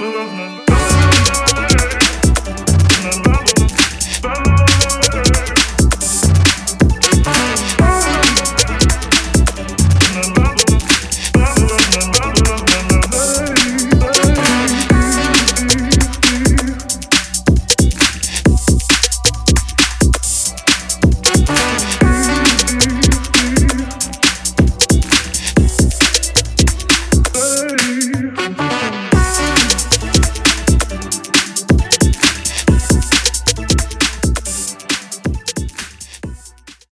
love me.